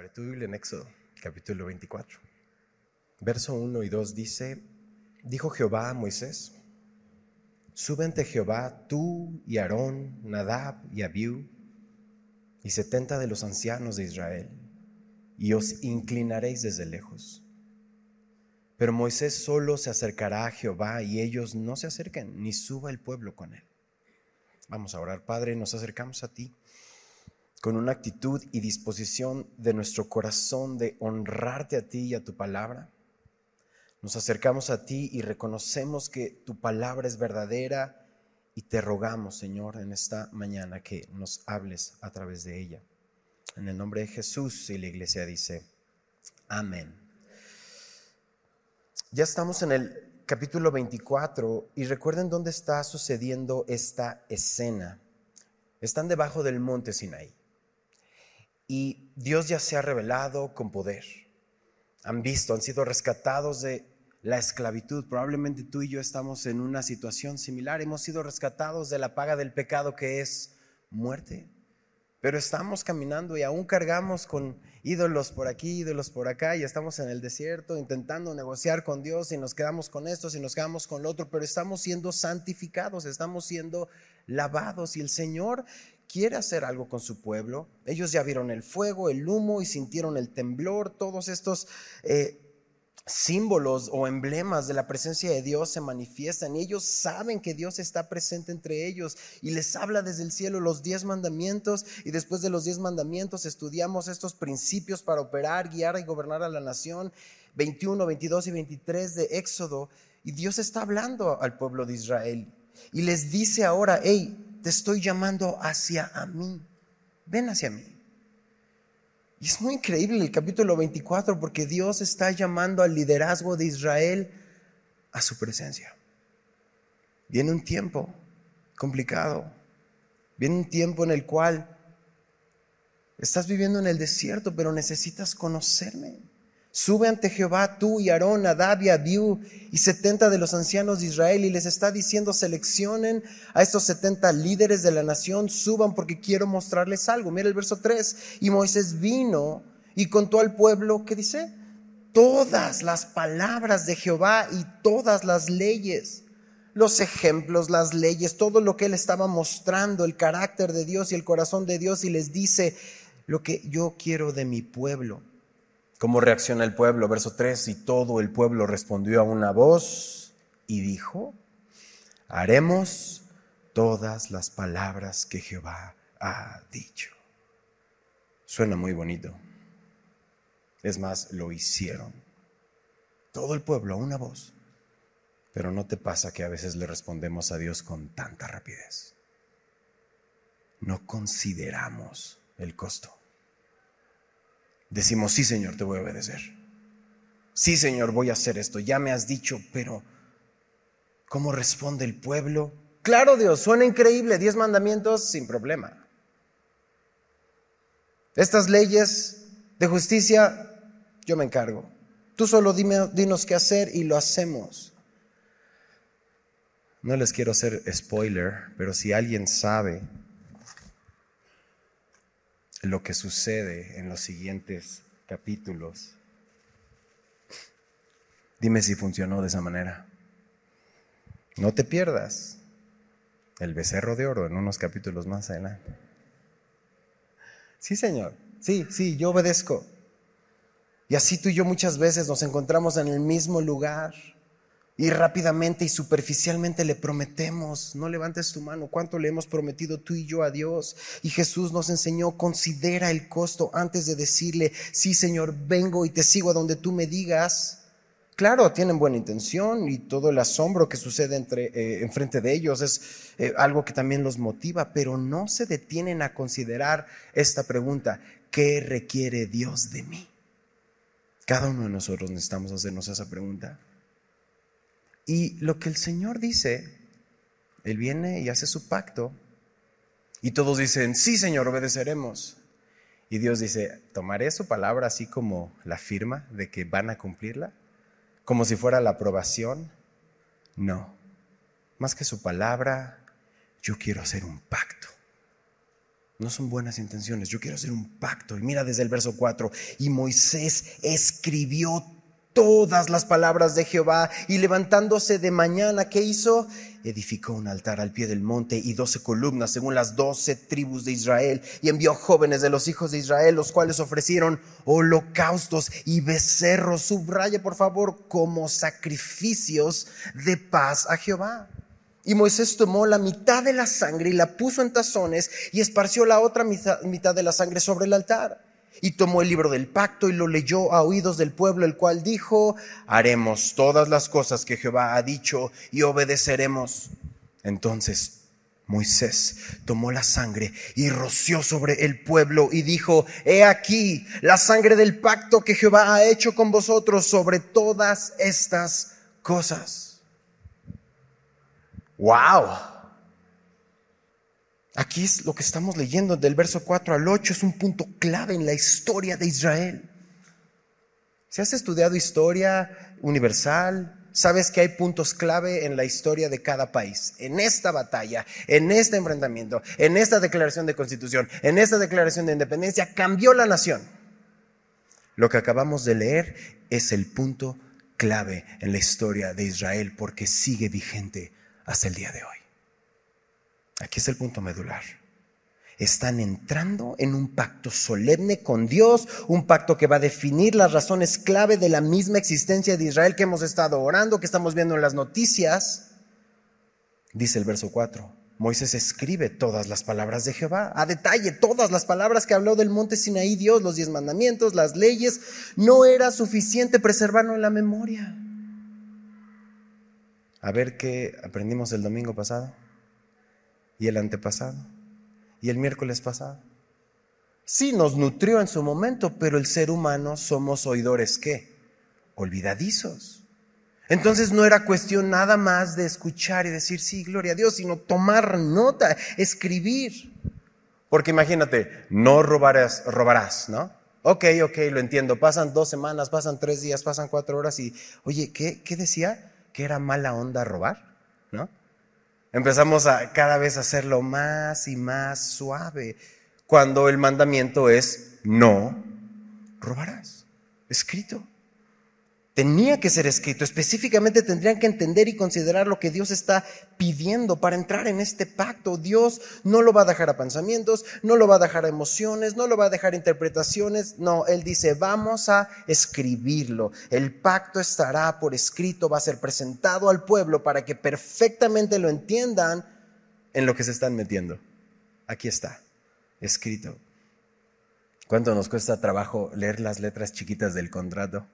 Abre tu Biblia en Éxodo, capítulo 24. Verso 1 y 2 dice, dijo Jehová a Moisés, sube ante Jehová tú y Aarón, Nadab y Abiú, y setenta de los ancianos de Israel, y os inclinaréis desde lejos. Pero Moisés solo se acercará a Jehová y ellos no se acerquen, ni suba el pueblo con él. Vamos a orar, Padre, nos acercamos a ti con una actitud y disposición de nuestro corazón de honrarte a ti y a tu palabra. Nos acercamos a ti y reconocemos que tu palabra es verdadera y te rogamos, Señor, en esta mañana que nos hables a través de ella. En el nombre de Jesús y la iglesia dice, amén. Ya estamos en el capítulo 24 y recuerden dónde está sucediendo esta escena. Están debajo del monte Sinaí y Dios ya se ha revelado con poder. Han visto, han sido rescatados de la esclavitud. Probablemente tú y yo estamos en una situación similar. Hemos sido rescatados de la paga del pecado que es muerte. Pero estamos caminando y aún cargamos con ídolos por aquí, ídolos por acá, y estamos en el desierto intentando negociar con Dios y nos quedamos con esto, y nos quedamos con lo otro, pero estamos siendo santificados, estamos siendo lavados y el Señor quiere hacer algo con su pueblo. Ellos ya vieron el fuego, el humo y sintieron el temblor. Todos estos eh, símbolos o emblemas de la presencia de Dios se manifiestan y ellos saben que Dios está presente entre ellos y les habla desde el cielo los diez mandamientos y después de los diez mandamientos estudiamos estos principios para operar, guiar y gobernar a la nación. 21, 22 y 23 de Éxodo y Dios está hablando al pueblo de Israel y les dice ahora, hey, te estoy llamando hacia a mí. Ven hacia mí. Y es muy increíble el capítulo 24 porque Dios está llamando al liderazgo de Israel a su presencia. Viene un tiempo complicado. Viene un tiempo en el cual estás viviendo en el desierto, pero necesitas conocerme. Sube ante Jehová tú y Aarón, Adab y Abiú y setenta de los ancianos de Israel y les está diciendo seleccionen a estos setenta líderes de la nación, suban porque quiero mostrarles algo. Mira el verso 3. Y Moisés vino y contó al pueblo, ¿qué dice? Todas las palabras de Jehová y todas las leyes, los ejemplos, las leyes, todo lo que él estaba mostrando, el carácter de Dios y el corazón de Dios y les dice lo que yo quiero de mi pueblo ¿Cómo reacciona el pueblo? Verso 3, y todo el pueblo respondió a una voz y dijo, haremos todas las palabras que Jehová ha dicho. Suena muy bonito. Es más, lo hicieron. Todo el pueblo a una voz. Pero no te pasa que a veces le respondemos a Dios con tanta rapidez. No consideramos el costo. Decimos, sí Señor, te voy a obedecer. Sí Señor, voy a hacer esto. Ya me has dicho, pero ¿cómo responde el pueblo? Claro Dios, suena increíble. Diez mandamientos sin problema. Estas leyes de justicia, yo me encargo. Tú solo dime, dinos qué hacer y lo hacemos. No les quiero hacer spoiler, pero si alguien sabe lo que sucede en los siguientes capítulos. Dime si funcionó de esa manera. No te pierdas el becerro de oro en unos capítulos más adelante. Sí, Señor. Sí, sí, yo obedezco. Y así tú y yo muchas veces nos encontramos en el mismo lugar y rápidamente y superficialmente le prometemos, no levantes tu mano, ¿cuánto le hemos prometido tú y yo a Dios? Y Jesús nos enseñó, considera el costo antes de decirle, sí Señor, vengo y te sigo a donde tú me digas. Claro, tienen buena intención y todo el asombro que sucede entre, eh, enfrente de ellos es eh, algo que también los motiva, pero no se detienen a considerar esta pregunta, ¿qué requiere Dios de mí? Cada uno de nosotros necesitamos hacernos esa pregunta. Y lo que el Señor dice, Él viene y hace su pacto. Y todos dicen, sí Señor, obedeceremos. Y Dios dice, ¿tomaré su palabra así como la firma de que van a cumplirla? Como si fuera la aprobación. No. Más que su palabra, yo quiero hacer un pacto. No son buenas intenciones. Yo quiero hacer un pacto. Y mira desde el verso 4. Y Moisés escribió todas las palabras de Jehová y levantándose de mañana, ¿qué hizo? Edificó un altar al pie del monte y doce columnas según las doce tribus de Israel y envió jóvenes de los hijos de Israel, los cuales ofrecieron holocaustos y becerros, subraya por favor, como sacrificios de paz a Jehová. Y Moisés tomó la mitad de la sangre y la puso en tazones y esparció la otra mitad de la sangre sobre el altar. Y tomó el libro del pacto y lo leyó a oídos del pueblo, el cual dijo, haremos todas las cosas que Jehová ha dicho y obedeceremos. Entonces Moisés tomó la sangre y roció sobre el pueblo y dijo, he aquí la sangre del pacto que Jehová ha hecho con vosotros sobre todas estas cosas. ¡Wow! Aquí es lo que estamos leyendo del verso 4 al 8, es un punto clave en la historia de Israel. Si has estudiado historia universal, sabes que hay puntos clave en la historia de cada país. En esta batalla, en este enfrentamiento, en esta declaración de constitución, en esta declaración de independencia, cambió la nación. Lo que acabamos de leer es el punto clave en la historia de Israel porque sigue vigente hasta el día de hoy. Aquí es el punto medular. Están entrando en un pacto solemne con Dios, un pacto que va a definir las razones clave de la misma existencia de Israel que hemos estado orando, que estamos viendo en las noticias. Dice el verso 4. Moisés escribe todas las palabras de Jehová, a detalle, todas las palabras que habló del monte Sinaí Dios, los diez mandamientos, las leyes. No era suficiente preservarlo en la memoria a ver qué aprendimos el domingo pasado y el antepasado y el miércoles pasado. Sí, nos nutrió en su momento, pero el ser humano somos oidores qué? Olvidadizos. Entonces no era cuestión nada más de escuchar y decir, sí, gloria a Dios, sino tomar nota, escribir. Porque imagínate, no robarás, robarás, ¿no? Ok, ok, lo entiendo. Pasan dos semanas, pasan tres días, pasan cuatro horas y, oye, ¿qué, qué decía? que era mala onda robar. Empezamos a cada vez hacerlo más y más suave, cuando el mandamiento es no robarás, escrito. Tenía que ser escrito. Específicamente tendrían que entender y considerar lo que Dios está pidiendo para entrar en este pacto. Dios no lo va a dejar a pensamientos, no lo va a dejar a emociones, no lo va a dejar a interpretaciones. No, Él dice, vamos a escribirlo. El pacto estará por escrito, va a ser presentado al pueblo para que perfectamente lo entiendan en lo que se están metiendo. Aquí está, escrito. ¿Cuánto nos cuesta trabajo leer las letras chiquitas del contrato?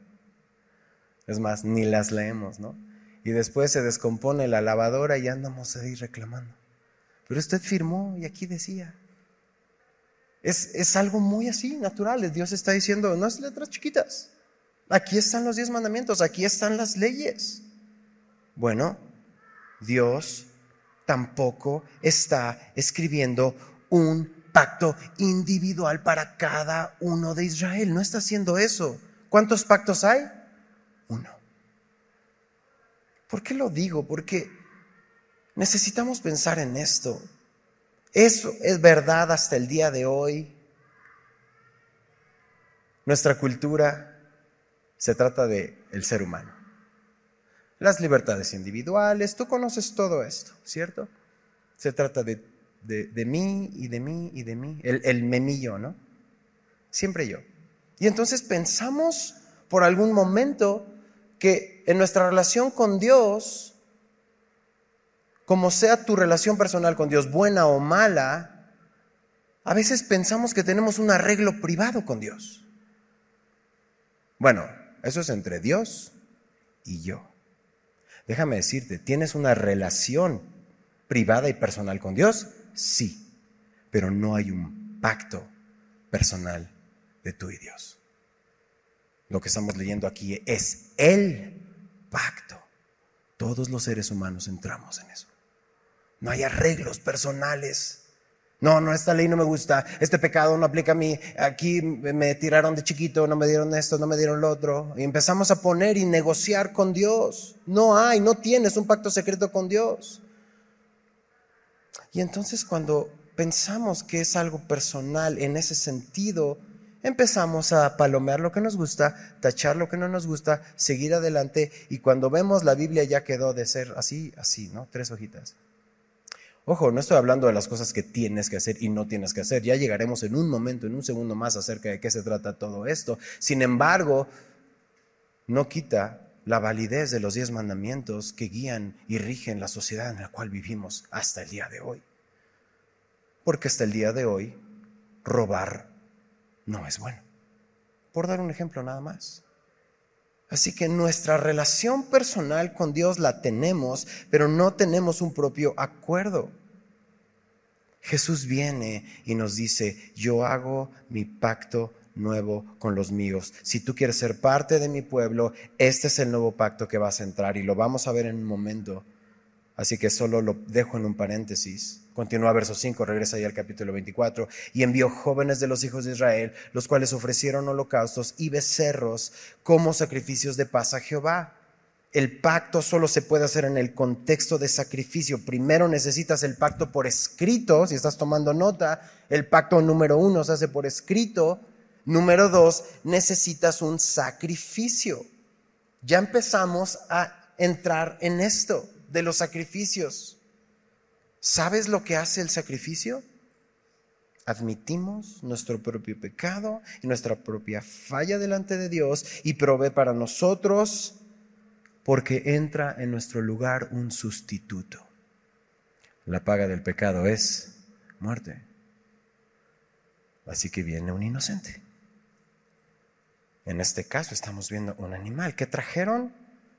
Es más, ni las leemos, ¿no? Y después se descompone la lavadora y andamos ahí reclamando. Pero usted firmó y aquí decía. Es, es algo muy así, natural. Dios está diciendo, no es letras chiquitas. Aquí están los diez mandamientos, aquí están las leyes. Bueno, Dios tampoco está escribiendo un pacto individual para cada uno de Israel. No está haciendo eso. ¿Cuántos pactos hay? Uno. ¿Por qué lo digo? Porque necesitamos pensar en esto. Eso es verdad hasta el día de hoy. Nuestra cultura se trata de el ser humano. Las libertades individuales, tú conoces todo esto, ¿cierto? Se trata de, de, mí y de mí y de mí, el, el memillo, ¿no? Siempre yo. Y entonces pensamos por algún momento que en nuestra relación con Dios, como sea tu relación personal con Dios, buena o mala, a veces pensamos que tenemos un arreglo privado con Dios. Bueno, eso es entre Dios y yo. Déjame decirte, ¿tienes una relación privada y personal con Dios? Sí, pero no hay un pacto personal de tú y Dios. Lo que estamos leyendo aquí es el pacto. Todos los seres humanos entramos en eso. No hay arreglos personales. No, no, esta ley no me gusta, este pecado no aplica a mí, aquí me tiraron de chiquito, no me dieron esto, no me dieron lo otro. Y empezamos a poner y negociar con Dios. No hay, no tienes un pacto secreto con Dios. Y entonces cuando pensamos que es algo personal, en ese sentido, empezamos a palomear lo que nos gusta, tachar lo que no nos gusta, seguir adelante y cuando vemos la Biblia ya quedó de ser así, así, ¿no? Tres hojitas. Ojo, no estoy hablando de las cosas que tienes que hacer y no tienes que hacer. Ya llegaremos en un momento, en un segundo más acerca de qué se trata todo esto. Sin embargo, no quita la validez de los diez mandamientos que guían y rigen la sociedad en la cual vivimos hasta el día de hoy. Porque hasta el día de hoy, robar no es bueno. Por dar un ejemplo nada más. Así que nuestra relación personal con Dios la tenemos, pero no tenemos un propio acuerdo. Jesús viene y nos dice, yo hago mi pacto nuevo con los míos. Si tú quieres ser parte de mi pueblo, este es el nuevo pacto que vas a entrar y lo vamos a ver en un momento. Así que solo lo dejo en un paréntesis. Continúa verso 5, regresa ahí al capítulo 24. Y envió jóvenes de los hijos de Israel, los cuales ofrecieron holocaustos y becerros como sacrificios de paz a Jehová. El pacto solo se puede hacer en el contexto de sacrificio. Primero necesitas el pacto por escrito, si estás tomando nota. El pacto número uno se hace por escrito. Número dos, necesitas un sacrificio. Ya empezamos a entrar en esto de los sacrificios. ¿Sabes lo que hace el sacrificio? Admitimos nuestro propio pecado y nuestra propia falla delante de Dios y provee para nosotros porque entra en nuestro lugar un sustituto. La paga del pecado es muerte. Así que viene un inocente. En este caso estamos viendo un animal que trajeron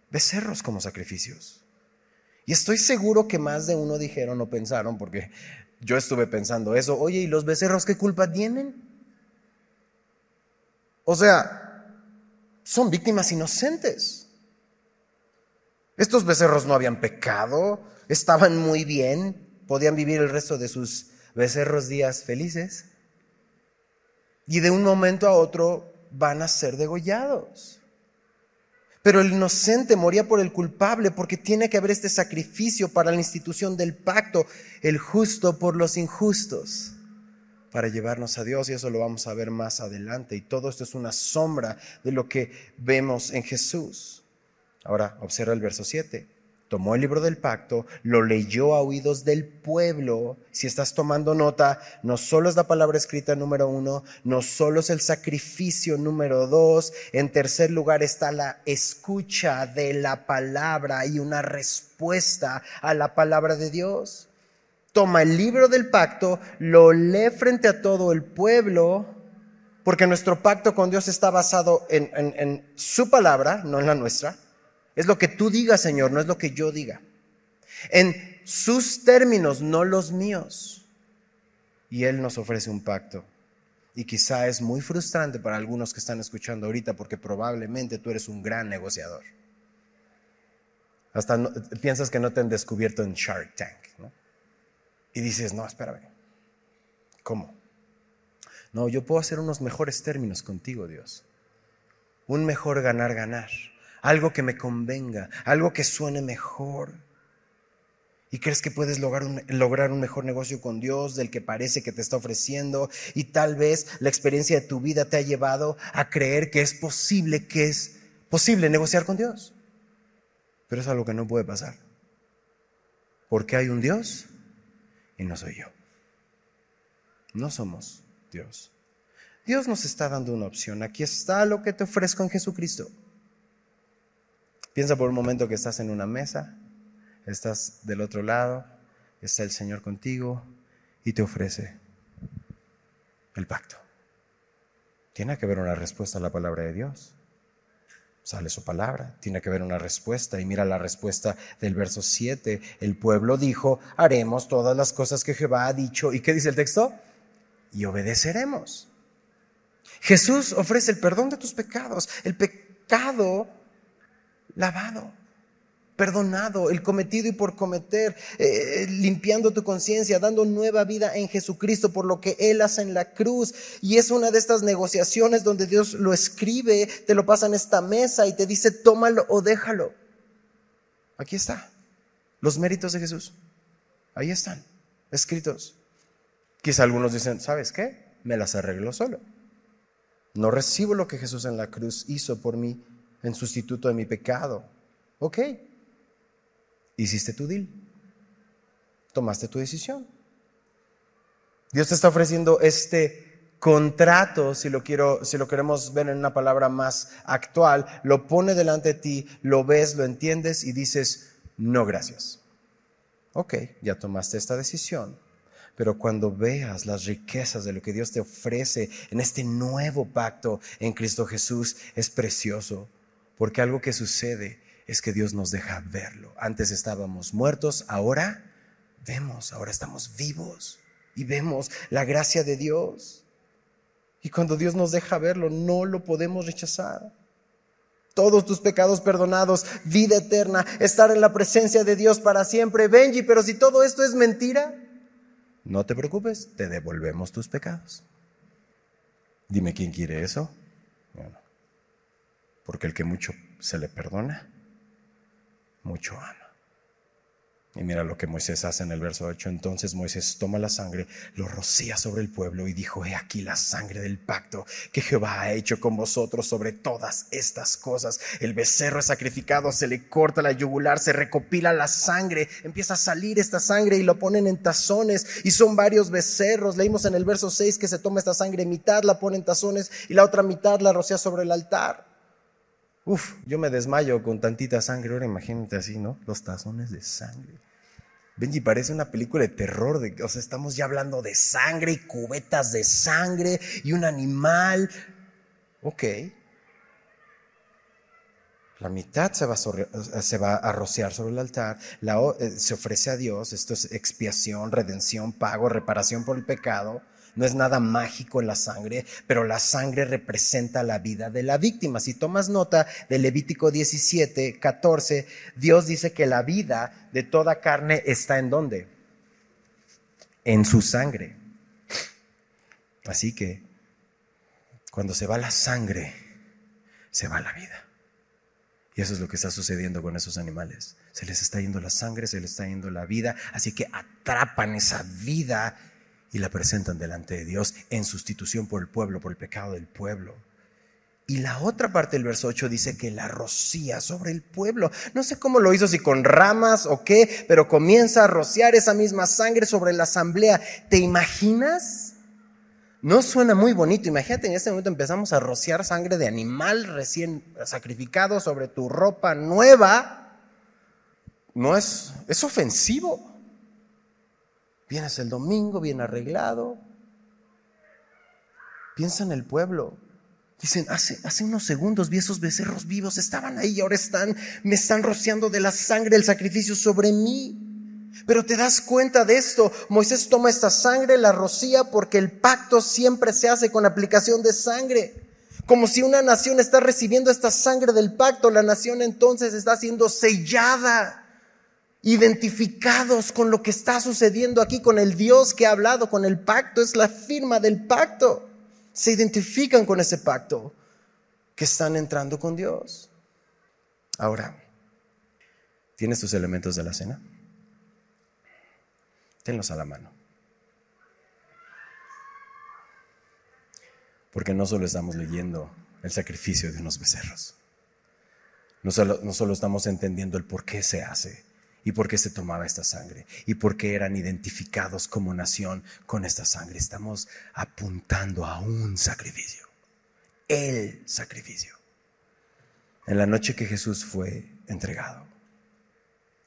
becerros como sacrificios. Y estoy seguro que más de uno dijeron o pensaron, porque yo estuve pensando eso, oye, ¿y los becerros qué culpa tienen? O sea, son víctimas inocentes. Estos becerros no habían pecado, estaban muy bien, podían vivir el resto de sus becerros días felices. Y de un momento a otro van a ser degollados. Pero el inocente moría por el culpable porque tiene que haber este sacrificio para la institución del pacto, el justo por los injustos, para llevarnos a Dios y eso lo vamos a ver más adelante. Y todo esto es una sombra de lo que vemos en Jesús. Ahora, observa el verso 7 tomó el libro del pacto, lo leyó a oídos del pueblo. Si estás tomando nota, no solo es la palabra escrita número uno, no solo es el sacrificio número dos, en tercer lugar está la escucha de la palabra y una respuesta a la palabra de Dios. Toma el libro del pacto, lo lee frente a todo el pueblo, porque nuestro pacto con Dios está basado en, en su palabra, no en la nuestra es lo que tú digas, Señor, no es lo que yo diga. En sus términos, no los míos. Y Él nos ofrece un pacto. Y quizá es muy frustrante para algunos que están escuchando ahorita porque probablemente tú eres un gran negociador. Hasta piensas que no te han descubierto en Shark Tank. ¿no? Y dices, no, espérame. ¿Cómo? No, yo puedo hacer unos mejores términos contigo, Dios. Un mejor ganar-ganar algo que me convenga, algo que suene mejor. ¿Y crees que puedes lograr un, lograr un, mejor negocio con Dios del que parece que te está ofreciendo? Y tal vez la experiencia de tu vida te ha llevado a creer que es posible, que es posible negociar con Dios. Pero es algo que no puede pasar. Porque hay un Dios y no soy yo. No somos Dios. Dios nos está dando una opción. Aquí está lo que te ofrezco en Jesucristo. Piensa por un momento que estás en una mesa, estás del otro lado, está el Señor contigo y te ofrece el pacto. Tiene que haber una respuesta a la palabra de Dios. Sale su palabra, tiene que haber una respuesta. Y mira la respuesta del verso 7. El pueblo dijo, haremos todas las cosas que Jehová ha dicho. ¿Y qué dice el texto? Y obedeceremos. Jesús ofrece el perdón de tus pecados. El pecado lavado, perdonado, el cometido y por cometer, eh, limpiando tu conciencia, dando nueva vida en Jesucristo por lo que Él hace en la cruz. Y es una de estas negociaciones donde Dios lo escribe, te lo pasa en esta mesa y te dice, tómalo o déjalo. Aquí está, los méritos de Jesús. Ahí están, escritos. Quizá algunos dicen, ¿sabes qué? Me las arreglo solo. No recibo lo que Jesús en la cruz hizo por mí en sustituto de mi pecado. Ok. Hiciste tu deal. Tomaste tu decisión. Dios te está ofreciendo este contrato, si lo quiero, si lo queremos ver en una palabra más actual, lo pone delante de ti, lo ves, lo entiendes y dices, no gracias. Ok, ya tomaste esta decisión. Pero cuando veas las riquezas de lo que Dios te ofrece en este nuevo pacto en Cristo Jesús, es precioso. Porque algo que sucede es que Dios nos deja verlo. Antes estábamos muertos, ahora vemos, ahora estamos vivos y vemos la gracia de Dios. Y cuando Dios nos deja verlo, no lo podemos rechazar. Todos tus pecados perdonados, vida eterna, estar en la presencia de Dios para siempre. Benji, pero si todo esto es mentira, no te preocupes, te devolvemos tus pecados. Dime quién quiere eso. Bueno, porque el que mucho se le perdona, mucho ama. Y mira lo que Moisés hace en el verso 8. Entonces Moisés toma la sangre, lo rocía sobre el pueblo y dijo, he aquí la sangre del pacto que Jehová ha hecho con vosotros sobre todas estas cosas. El becerro es sacrificado, se le corta la yugular, se recopila la sangre, empieza a salir esta sangre y lo ponen en tazones y son varios becerros. Leímos en el verso 6 que se toma esta sangre, mitad la pone en tazones y la otra mitad la rocía sobre el altar. Uf, yo me desmayo con tantita sangre. Ahora imagínate así, ¿no? Los tazones de sangre. Benji, parece una película de terror, de, o sea, estamos ya hablando de sangre y cubetas de sangre y un animal. Ok. La mitad se va a, rociar sobre el altar, la, eh, se ofrece a Dios, esto es expiación, redención, pago, reparación por el pecado. No es nada mágico la sangre, pero la sangre representa la vida de la víctima. Si tomas nota de Levítico 17, 14, Dios dice que la vida de toda carne está en dónde? En su sangre. Así que cuando se va la sangre, se va la vida. Y eso es lo que está sucediendo con esos animales. Se les está yendo la sangre, se les está yendo la vida. Así que atrapan esa vida y la presentan delante de Dios en sustitución por el pueblo, por el pecado del pueblo. Y la otra parte del verso 8 dice que la rocía sobre el pueblo. No sé cómo lo hizo, si con ramas o qué, pero comienza a rociar esa misma sangre sobre la asamblea. ¿Te imaginas? No suena muy bonito. Imagínate, en este momento empezamos a rociar sangre de animal recién sacrificado sobre tu ropa nueva. No es, es ofensivo. Vienes el domingo bien arreglado. Piensa en el pueblo. Dicen, hace, hace unos segundos vi esos becerros vivos, estaban ahí y ahora están, me están rociando de la sangre del sacrificio sobre mí. Pero te das cuenta de esto, Moisés toma esta sangre, la rocía porque el pacto siempre se hace con aplicación de sangre. Como si una nación está recibiendo esta sangre del pacto, la nación entonces está siendo sellada identificados con lo que está sucediendo aquí, con el Dios que ha hablado, con el pacto, es la firma del pacto. Se identifican con ese pacto que están entrando con Dios. Ahora, ¿tienes tus elementos de la cena? Tenlos a la mano. Porque no solo estamos leyendo el sacrificio de unos becerros, no solo, no solo estamos entendiendo el por qué se hace, y por qué se tomaba esta sangre y por qué eran identificados como nación con esta sangre. Estamos apuntando a un sacrificio, el sacrificio. En la noche que Jesús fue entregado,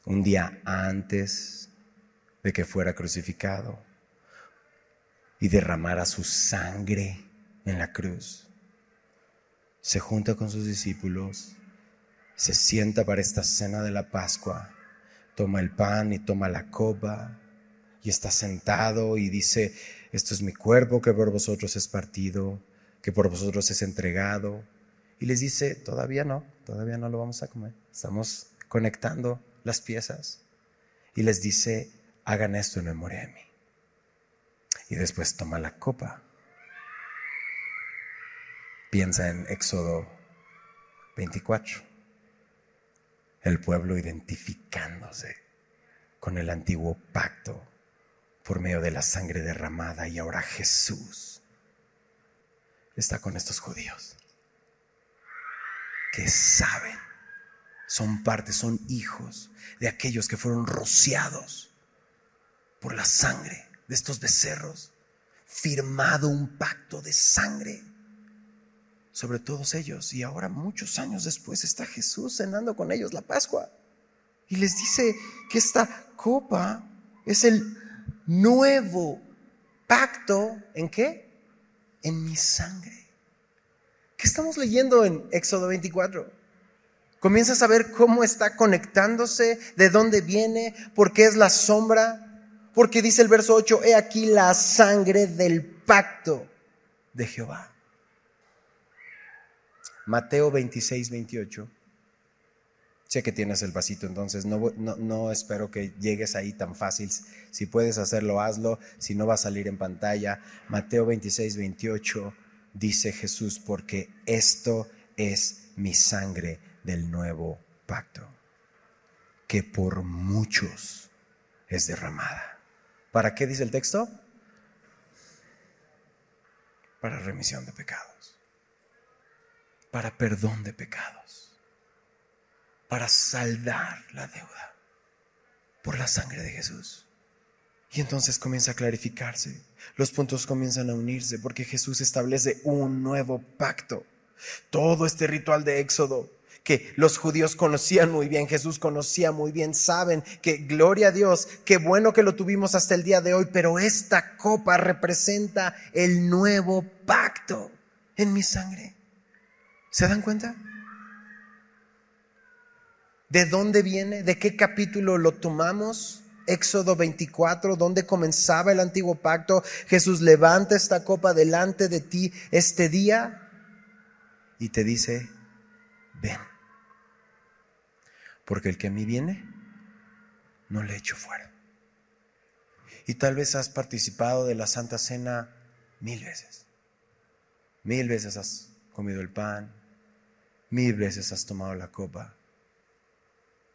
un día antes de que fuera crucificado y derramara su sangre en la cruz, se junta con sus discípulos, se sienta para esta cena de la Pascua toma el pan y toma la copa y está sentado y dice, esto es mi cuerpo que por vosotros es partido, que por vosotros es entregado. Y les dice, todavía no, todavía no lo vamos a comer. Estamos conectando las piezas. Y les dice, hagan esto en memoria de mí. Y después toma la copa. Piensa en Éxodo 24 el pueblo identificándose con el antiguo pacto, por medio de la sangre derramada y ahora Jesús está con estos judíos que saben, son parte, son hijos de aquellos que fueron rociados por la sangre de estos becerros, firmado un pacto de sangre sobre todos ellos. Y ahora, muchos años después, está Jesús cenando con ellos la Pascua. Y les dice que esta copa es el nuevo pacto. ¿En qué? En mi sangre. ¿Qué estamos leyendo en Éxodo 24? Comienzas a ver cómo está conectándose, de dónde viene, por qué es la sombra. Porque dice el verso 8, he aquí la sangre del pacto de Jehová. Mateo 26, 28. Sé que tienes el vasito, entonces no, no, espero que llegues ahí tan fácil. Si puedes hacerlo, hazlo. Si no va a salir en pantalla. Mateo 26, 28 dice Jesús, porque esto es mi sangre del nuevo pacto, que por muchos es derramada. ¿Para qué dice el texto? Para remisión de pecados para perdón de pecados, para saldar la deuda por la sangre de Jesús. Y entonces comienza a clarificarse, los puntos comienzan a unirse porque Jesús establece un nuevo pacto. Todo este ritual de Éxodo que los judíos conocían muy bien, Jesús conocía muy bien, saben que gloria a Dios, qué bueno que lo tuvimos hasta el día de hoy, pero esta copa representa el nuevo pacto en mi sangre. ¿Se dan cuenta? ¿De dónde viene? ¿De qué capítulo lo tomamos? Éxodo 24, donde comenzaba el antiguo pacto. Jesús levanta esta copa delante de ti este día y te dice, ven. Porque el que a mí viene, no le echo fuera. Y tal vez has participado de la Santa Cena mil veces. Mil veces has comido el pan, Mil veces has tomado la copa.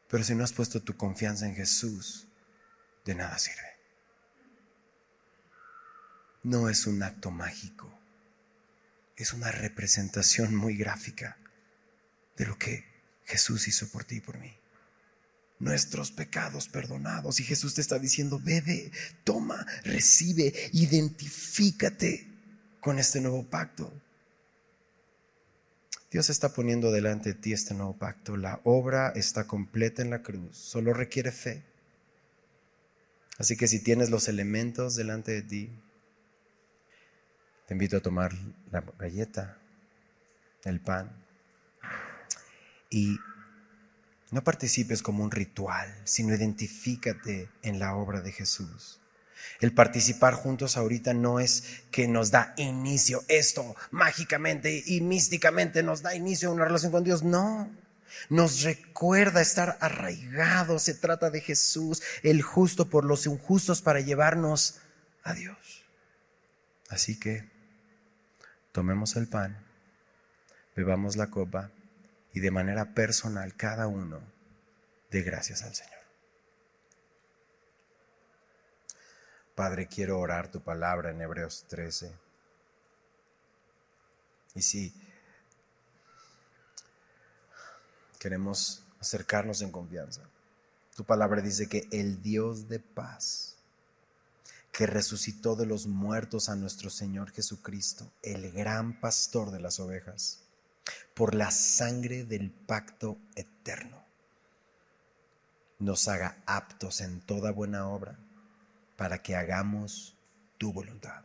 Pero si no has puesto tu confianza en Jesús, de nada sirve. No es un acto mágico. Es una representación muy gráfica de lo que Jesús hizo por ti y por mí. Nuestros pecados perdonados. Y Jesús te está diciendo, bebe, toma, recibe, identifícate con este nuevo pacto. Dios está poniendo delante de ti este nuevo pacto. La obra está completa en la cruz, solo requiere fe. Así que si tienes los elementos delante de ti, te invito a tomar la galleta, el pan, y no participes como un ritual, sino identifícate en la obra de Jesús. El participar juntos ahorita no es que nos da inicio, esto mágicamente y místicamente nos da inicio a una relación con Dios, no. Nos recuerda estar arraigados, se trata de Jesús, el justo por los injustos para llevarnos a Dios. Así que tomemos el pan, bebamos la copa y de manera personal cada uno dé gracias al Señor. Padre, quiero orar tu palabra en Hebreos 13. Y si queremos acercarnos en confianza, tu palabra dice que el Dios de paz, que resucitó de los muertos a nuestro Señor Jesucristo, el gran pastor de las ovejas, por la sangre del pacto eterno, nos haga aptos en toda buena obra para que hagamos tu voluntad,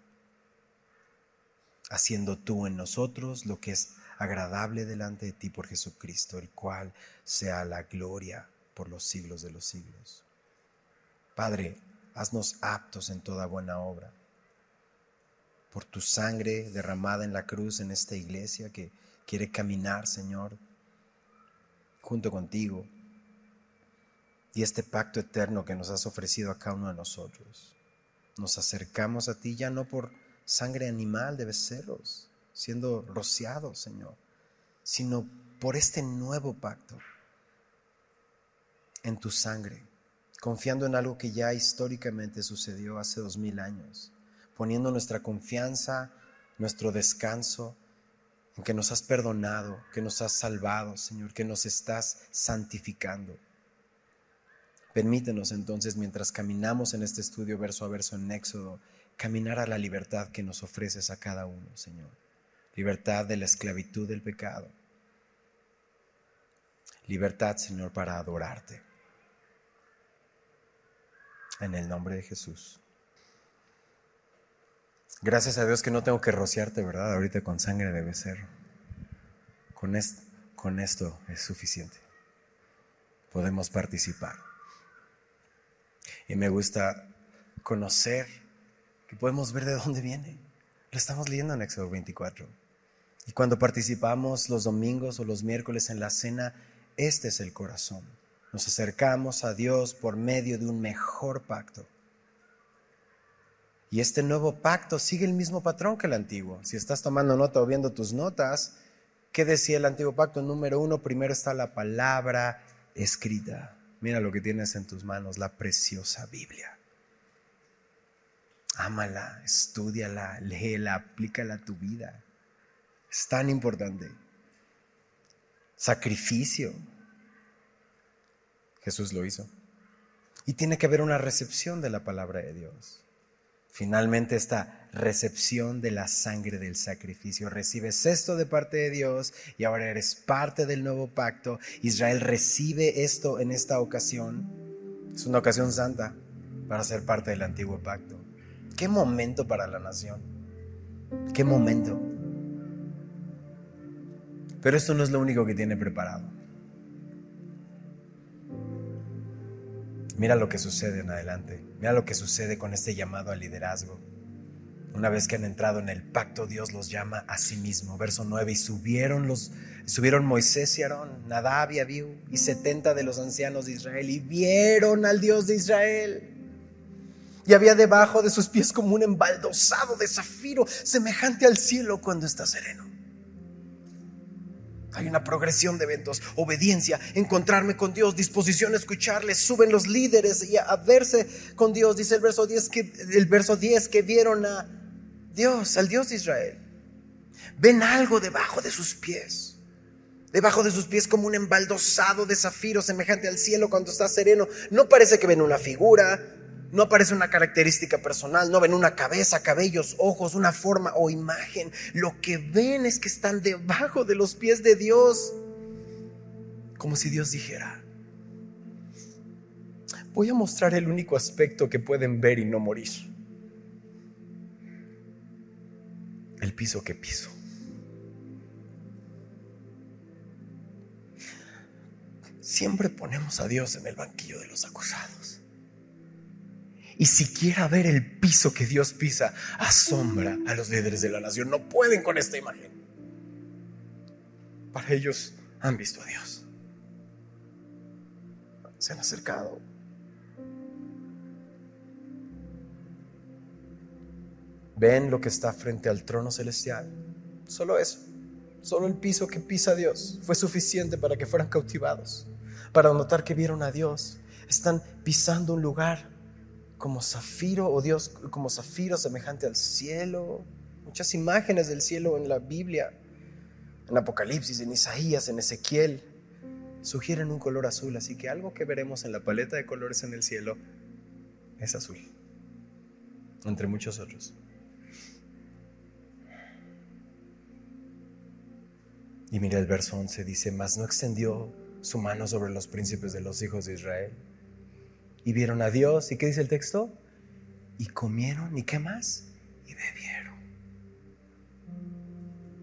haciendo tú en nosotros lo que es agradable delante de ti por Jesucristo, el cual sea la gloria por los siglos de los siglos. Padre, haznos aptos en toda buena obra, por tu sangre derramada en la cruz en esta iglesia que quiere caminar, Señor, junto contigo y este pacto eterno que nos has ofrecido a cada uno de nosotros. Nos acercamos a ti ya no por sangre animal de becerros, siendo rociados, Señor, sino por este nuevo pacto en tu sangre, confiando en algo que ya históricamente sucedió hace dos mil años, poniendo nuestra confianza, nuestro descanso en que nos has perdonado, que nos has salvado, Señor, que nos estás santificando. Permítenos entonces, mientras caminamos en este estudio verso a verso en Éxodo, caminar a la libertad que nos ofreces a cada uno, Señor. Libertad de la esclavitud del pecado. Libertad, Señor, para adorarte. En el nombre de Jesús. Gracias a Dios que no tengo que rociarte, ¿verdad? Ahorita con sangre debe ser. Con, con esto es suficiente. Podemos participar. Y me gusta conocer que podemos ver de dónde viene. Lo estamos leyendo en Éxodo 24. Y cuando participamos los domingos o los miércoles en la cena, este es el corazón. Nos acercamos a Dios por medio de un mejor pacto. Y este nuevo pacto sigue el mismo patrón que el antiguo. Si estás tomando nota o viendo tus notas, ¿qué decía el antiguo pacto? Número uno, primero está la palabra escrita. Mira lo que tienes en tus manos, la preciosa Biblia. Ámala, estudiala, léela, aplícala a tu vida. Es tan importante. Sacrificio. Jesús lo hizo. Y tiene que haber una recepción de la palabra de Dios. Finalmente esta recepción de la sangre del sacrificio. Recibes esto de parte de Dios y ahora eres parte del nuevo pacto. Israel recibe esto en esta ocasión. Es una ocasión santa para ser parte del antiguo pacto. Qué momento para la nación. Qué momento. Pero esto no es lo único que tiene preparado. Mira lo que sucede en adelante. Mira lo que sucede con este llamado al liderazgo. Una vez que han entrado en el pacto, Dios los llama a sí mismo. Verso 9, y subieron, los, subieron Moisés y Aarón, Nadab y Abiú, y setenta de los ancianos de Israel, y vieron al Dios de Israel. Y había debajo de sus pies como un embaldosado de zafiro, semejante al cielo cuando está sereno. Hay una progresión de eventos, obediencia, encontrarme con Dios, disposición a escucharle, suben los líderes y a, verse con Dios. Dice el verso 10 que el verso 10 que vieron a Dios, al Dios de Israel. Ven algo debajo de sus pies. Debajo de sus pies como un embaldosado de zafiro semejante al cielo cuando está sereno. No parece que ven una figura, no aparece una característica personal, no ven una cabeza, cabellos, ojos, una forma o imagen. Lo que ven es que están debajo de los pies de Dios. Como si Dios dijera, voy a mostrar el único aspecto que pueden ver y no morir. El piso que piso. Siempre ponemos a Dios en el banquillo de los acusados y siquiera ver el piso que Dios pisa asombra a los líderes de la nación. No pueden con esta imagen. Para ellos han visto a Dios. Se han acercado. Ven lo que está frente al trono celestial. Solo eso. Solo el piso que pisa Dios fue suficiente para que fueran cautivados. Para notar que vieron a Dios. Están pisando un lugar como zafiro, o Dios como zafiro semejante al cielo. Muchas imágenes del cielo en la Biblia, en Apocalipsis, en Isaías, en Ezequiel, sugieren un color azul, así que algo que veremos en la paleta de colores en el cielo es azul, entre muchos otros. Y mira el verso 11, dice, mas no extendió su mano sobre los príncipes de los hijos de Israel y vieron a Dios. ¿Y qué dice el texto? Y comieron, ¿y qué más? Y bebieron.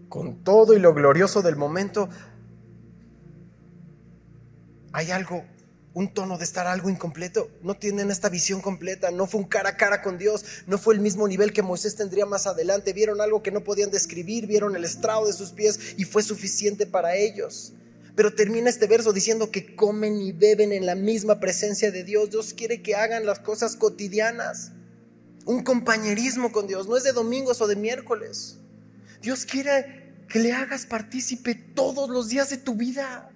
Con todo y lo glorioso del momento, hay algo, un tono de estar algo incompleto. No tienen esta visión completa, no fue un cara a cara con Dios, no fue el mismo nivel que Moisés tendría más adelante. Vieron algo que no podían describir, vieron el estrado de sus pies y fue suficiente para ellos. Pero termina este verso diciendo que comen y beben en la misma presencia de Dios. Dios quiere que hagan las cosas cotidianas. Un compañerismo con Dios. No es de domingos o de miércoles. Dios quiere que le hagas partícipe todos los días de tu vida.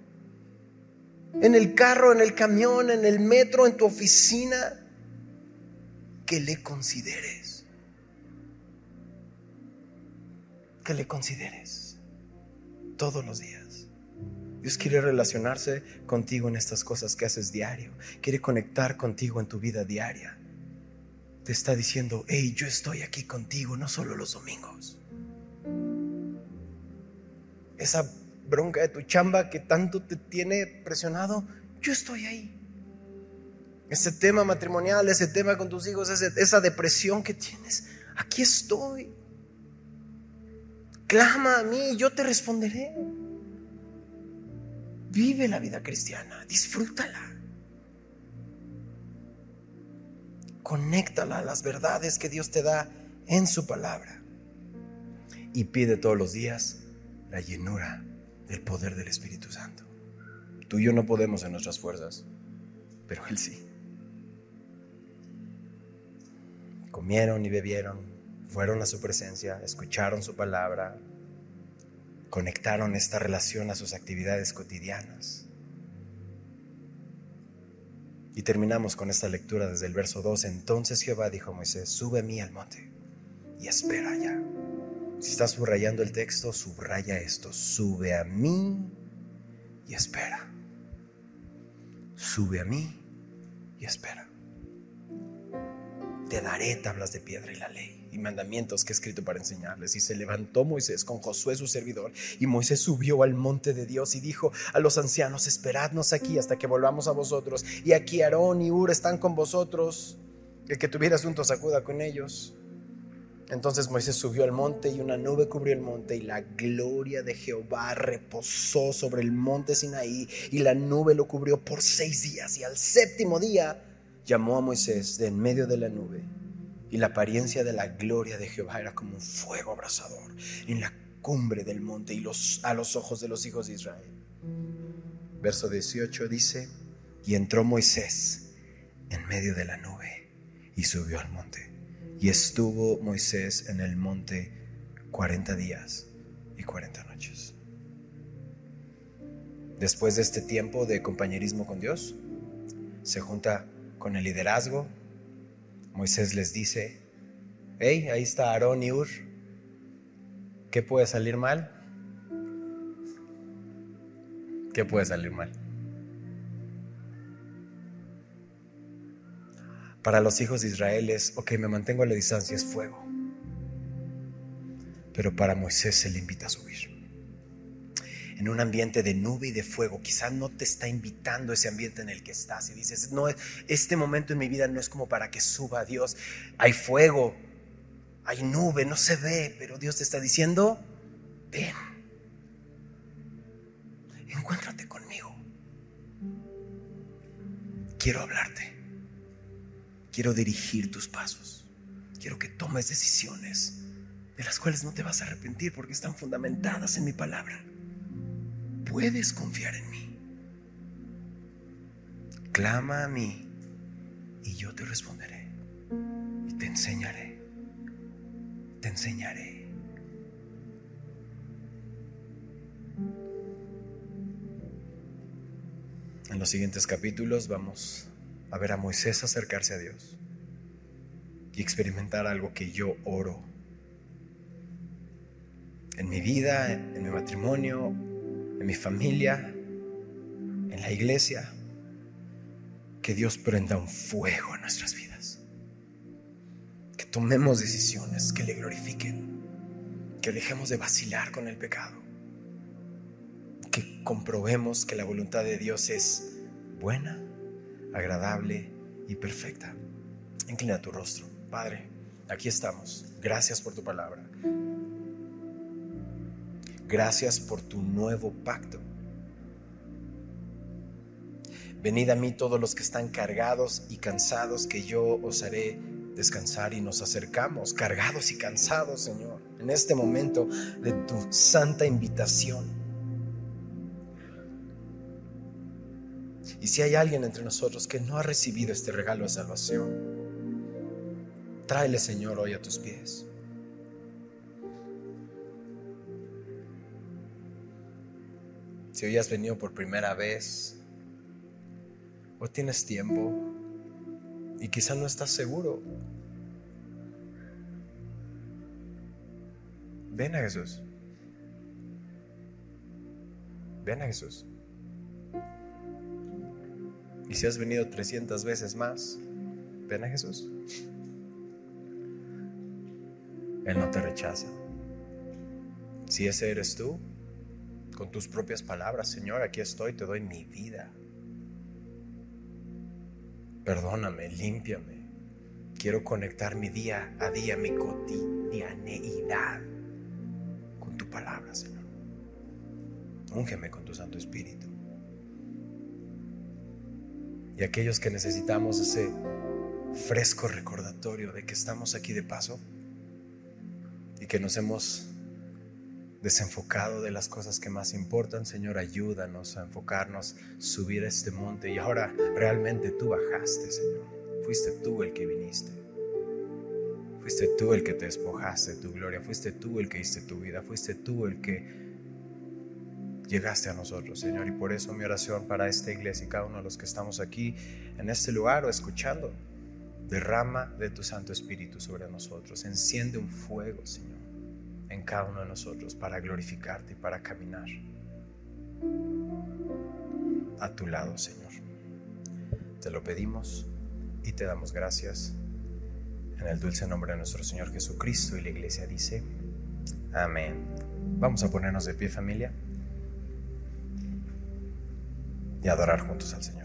en el carro, en el camión, en el metro, en tu oficina, que le consideres. Que le consideres todos los días. Dios quiere relacionarse contigo en estas cosas que haces diario. Quiere conectar contigo en tu vida diaria. Te está diciendo, hey, yo estoy aquí contigo, no solo los domingos. Esa bronca de tu chamba que tanto te tiene presionado, yo estoy ahí. Ese tema matrimonial, ese tema con tus hijos, esa depresión que tienes, aquí estoy. Clama a mí, yo te responderé. Vive la vida cristiana, disfrútala. Conéctala a las verdades que Dios te da en su palabra. Y pide todos los días la llenura del poder del Espíritu Santo. Tú y yo no podemos en nuestras fuerzas, pero Él sí. Comieron y bebieron, fueron a su presencia, escucharon su palabra, conectaron esta relación a sus actividades cotidianas. Y terminamos con esta lectura desde el verso 2. Entonces Jehová dijo a Moisés, sube a mí al monte y espera allá si estás subrayando el texto, subraya esto. Sube a mí y espera. Sube a mí y espera. Te daré tablas de piedra y la ley y mandamientos que he escrito para enseñarles. Y se levantó Moisés con Josué su servidor. Y Moisés subió al monte de Dios y dijo a los ancianos, esperadnos aquí hasta que volvamos a vosotros. Y aquí Aarón y Ur están con vosotros. El que tuviera asuntos acuda con ellos. Entonces Moisés subió al monte y una nube cubrió el monte y la gloria de Jehová reposó sobre el monte Sinaí y la nube lo cubrió por seis días y al séptimo día llamó a Moisés de en medio de la nube y la apariencia de la gloria de Jehová era como un fuego abrasador en la cumbre del monte y los, a los ojos de los hijos de Israel. Verso 18 dice, y entró Moisés en medio de la nube y subió al monte. Y estuvo Moisés en el monte 40 días y 40 noches. Después de este tiempo de compañerismo con Dios, se junta con el liderazgo. Moisés les dice, hey, ahí está Aarón y Ur. ¿Qué puede salir mal? ¿Qué puede salir mal? Para los hijos de Israel es, ok, me mantengo a la distancia, es fuego. Pero para Moisés se le invita a subir. En un ambiente de nube y de fuego, quizás no te está invitando ese ambiente en el que estás y dices, no, este momento en mi vida no es como para que suba a Dios. Hay fuego, hay nube, no se ve, pero Dios te está diciendo, ven, encuéntrate conmigo. Quiero hablarte. Quiero dirigir tus pasos. Quiero que tomes decisiones de las cuales no te vas a arrepentir porque están fundamentadas en mi palabra. Puedes confiar en mí. Clama a mí y yo te responderé. Y te enseñaré. Te enseñaré. En los siguientes capítulos vamos a ver a Moisés acercarse a Dios y experimentar algo que yo oro en mi vida, en mi matrimonio, en mi familia, en la iglesia, que Dios prenda un fuego en nuestras vidas, que tomemos decisiones que le glorifiquen, que dejemos de vacilar con el pecado, que comprobemos que la voluntad de Dios es buena, agradable y perfecta. Inclina tu rostro. Padre, aquí estamos. Gracias por tu palabra. Gracias por tu nuevo pacto. Venid a mí todos los que están cargados y cansados, que yo os haré descansar y nos acercamos, cargados y cansados, Señor, en este momento de tu santa invitación Y si hay alguien entre nosotros que no ha recibido este regalo de salvación, tráele, Señor, hoy a tus pies. Si hoy has venido por primera vez, o tienes tiempo y quizá no estás seguro. Ven a Jesús. Ven a Jesús. Y si has venido 300 veces más, ven a Jesús. Él no te rechaza. Si ese eres tú, con tus propias palabras, Señor, aquí estoy, te doy mi vida. Perdóname, límpiame. Quiero conectar mi día a día, mi cotidianeidad con tu palabra, Señor. Úngeme con tu Santo Espíritu. Y aquellos que necesitamos ese fresco recordatorio de que estamos aquí de paso y que nos hemos desenfocado de las cosas que más importan, Señor, ayúdanos a enfocarnos, subir a este monte y ahora realmente tú bajaste, Señor. Fuiste tú el que viniste. Fuiste tú el que te despojaste de tu gloria, fuiste tú el que diste tu vida, fuiste tú el que llegaste a nosotros, Señor. Y por eso mi oración para esta iglesia y cada uno de los que estamos aquí en este lugar o escuchando, derrama de tu Santo Espíritu sobre nosotros. Enciende un fuego, Señor en cada uno de nosotros para glorificarte y para caminar a tu lado, Señor. Te lo pedimos y te damos gracias en el dulce nombre de nuestro Señor Jesucristo y la iglesia dice, amén. Vamos a ponernos de pie familia y adorar juntos al Señor.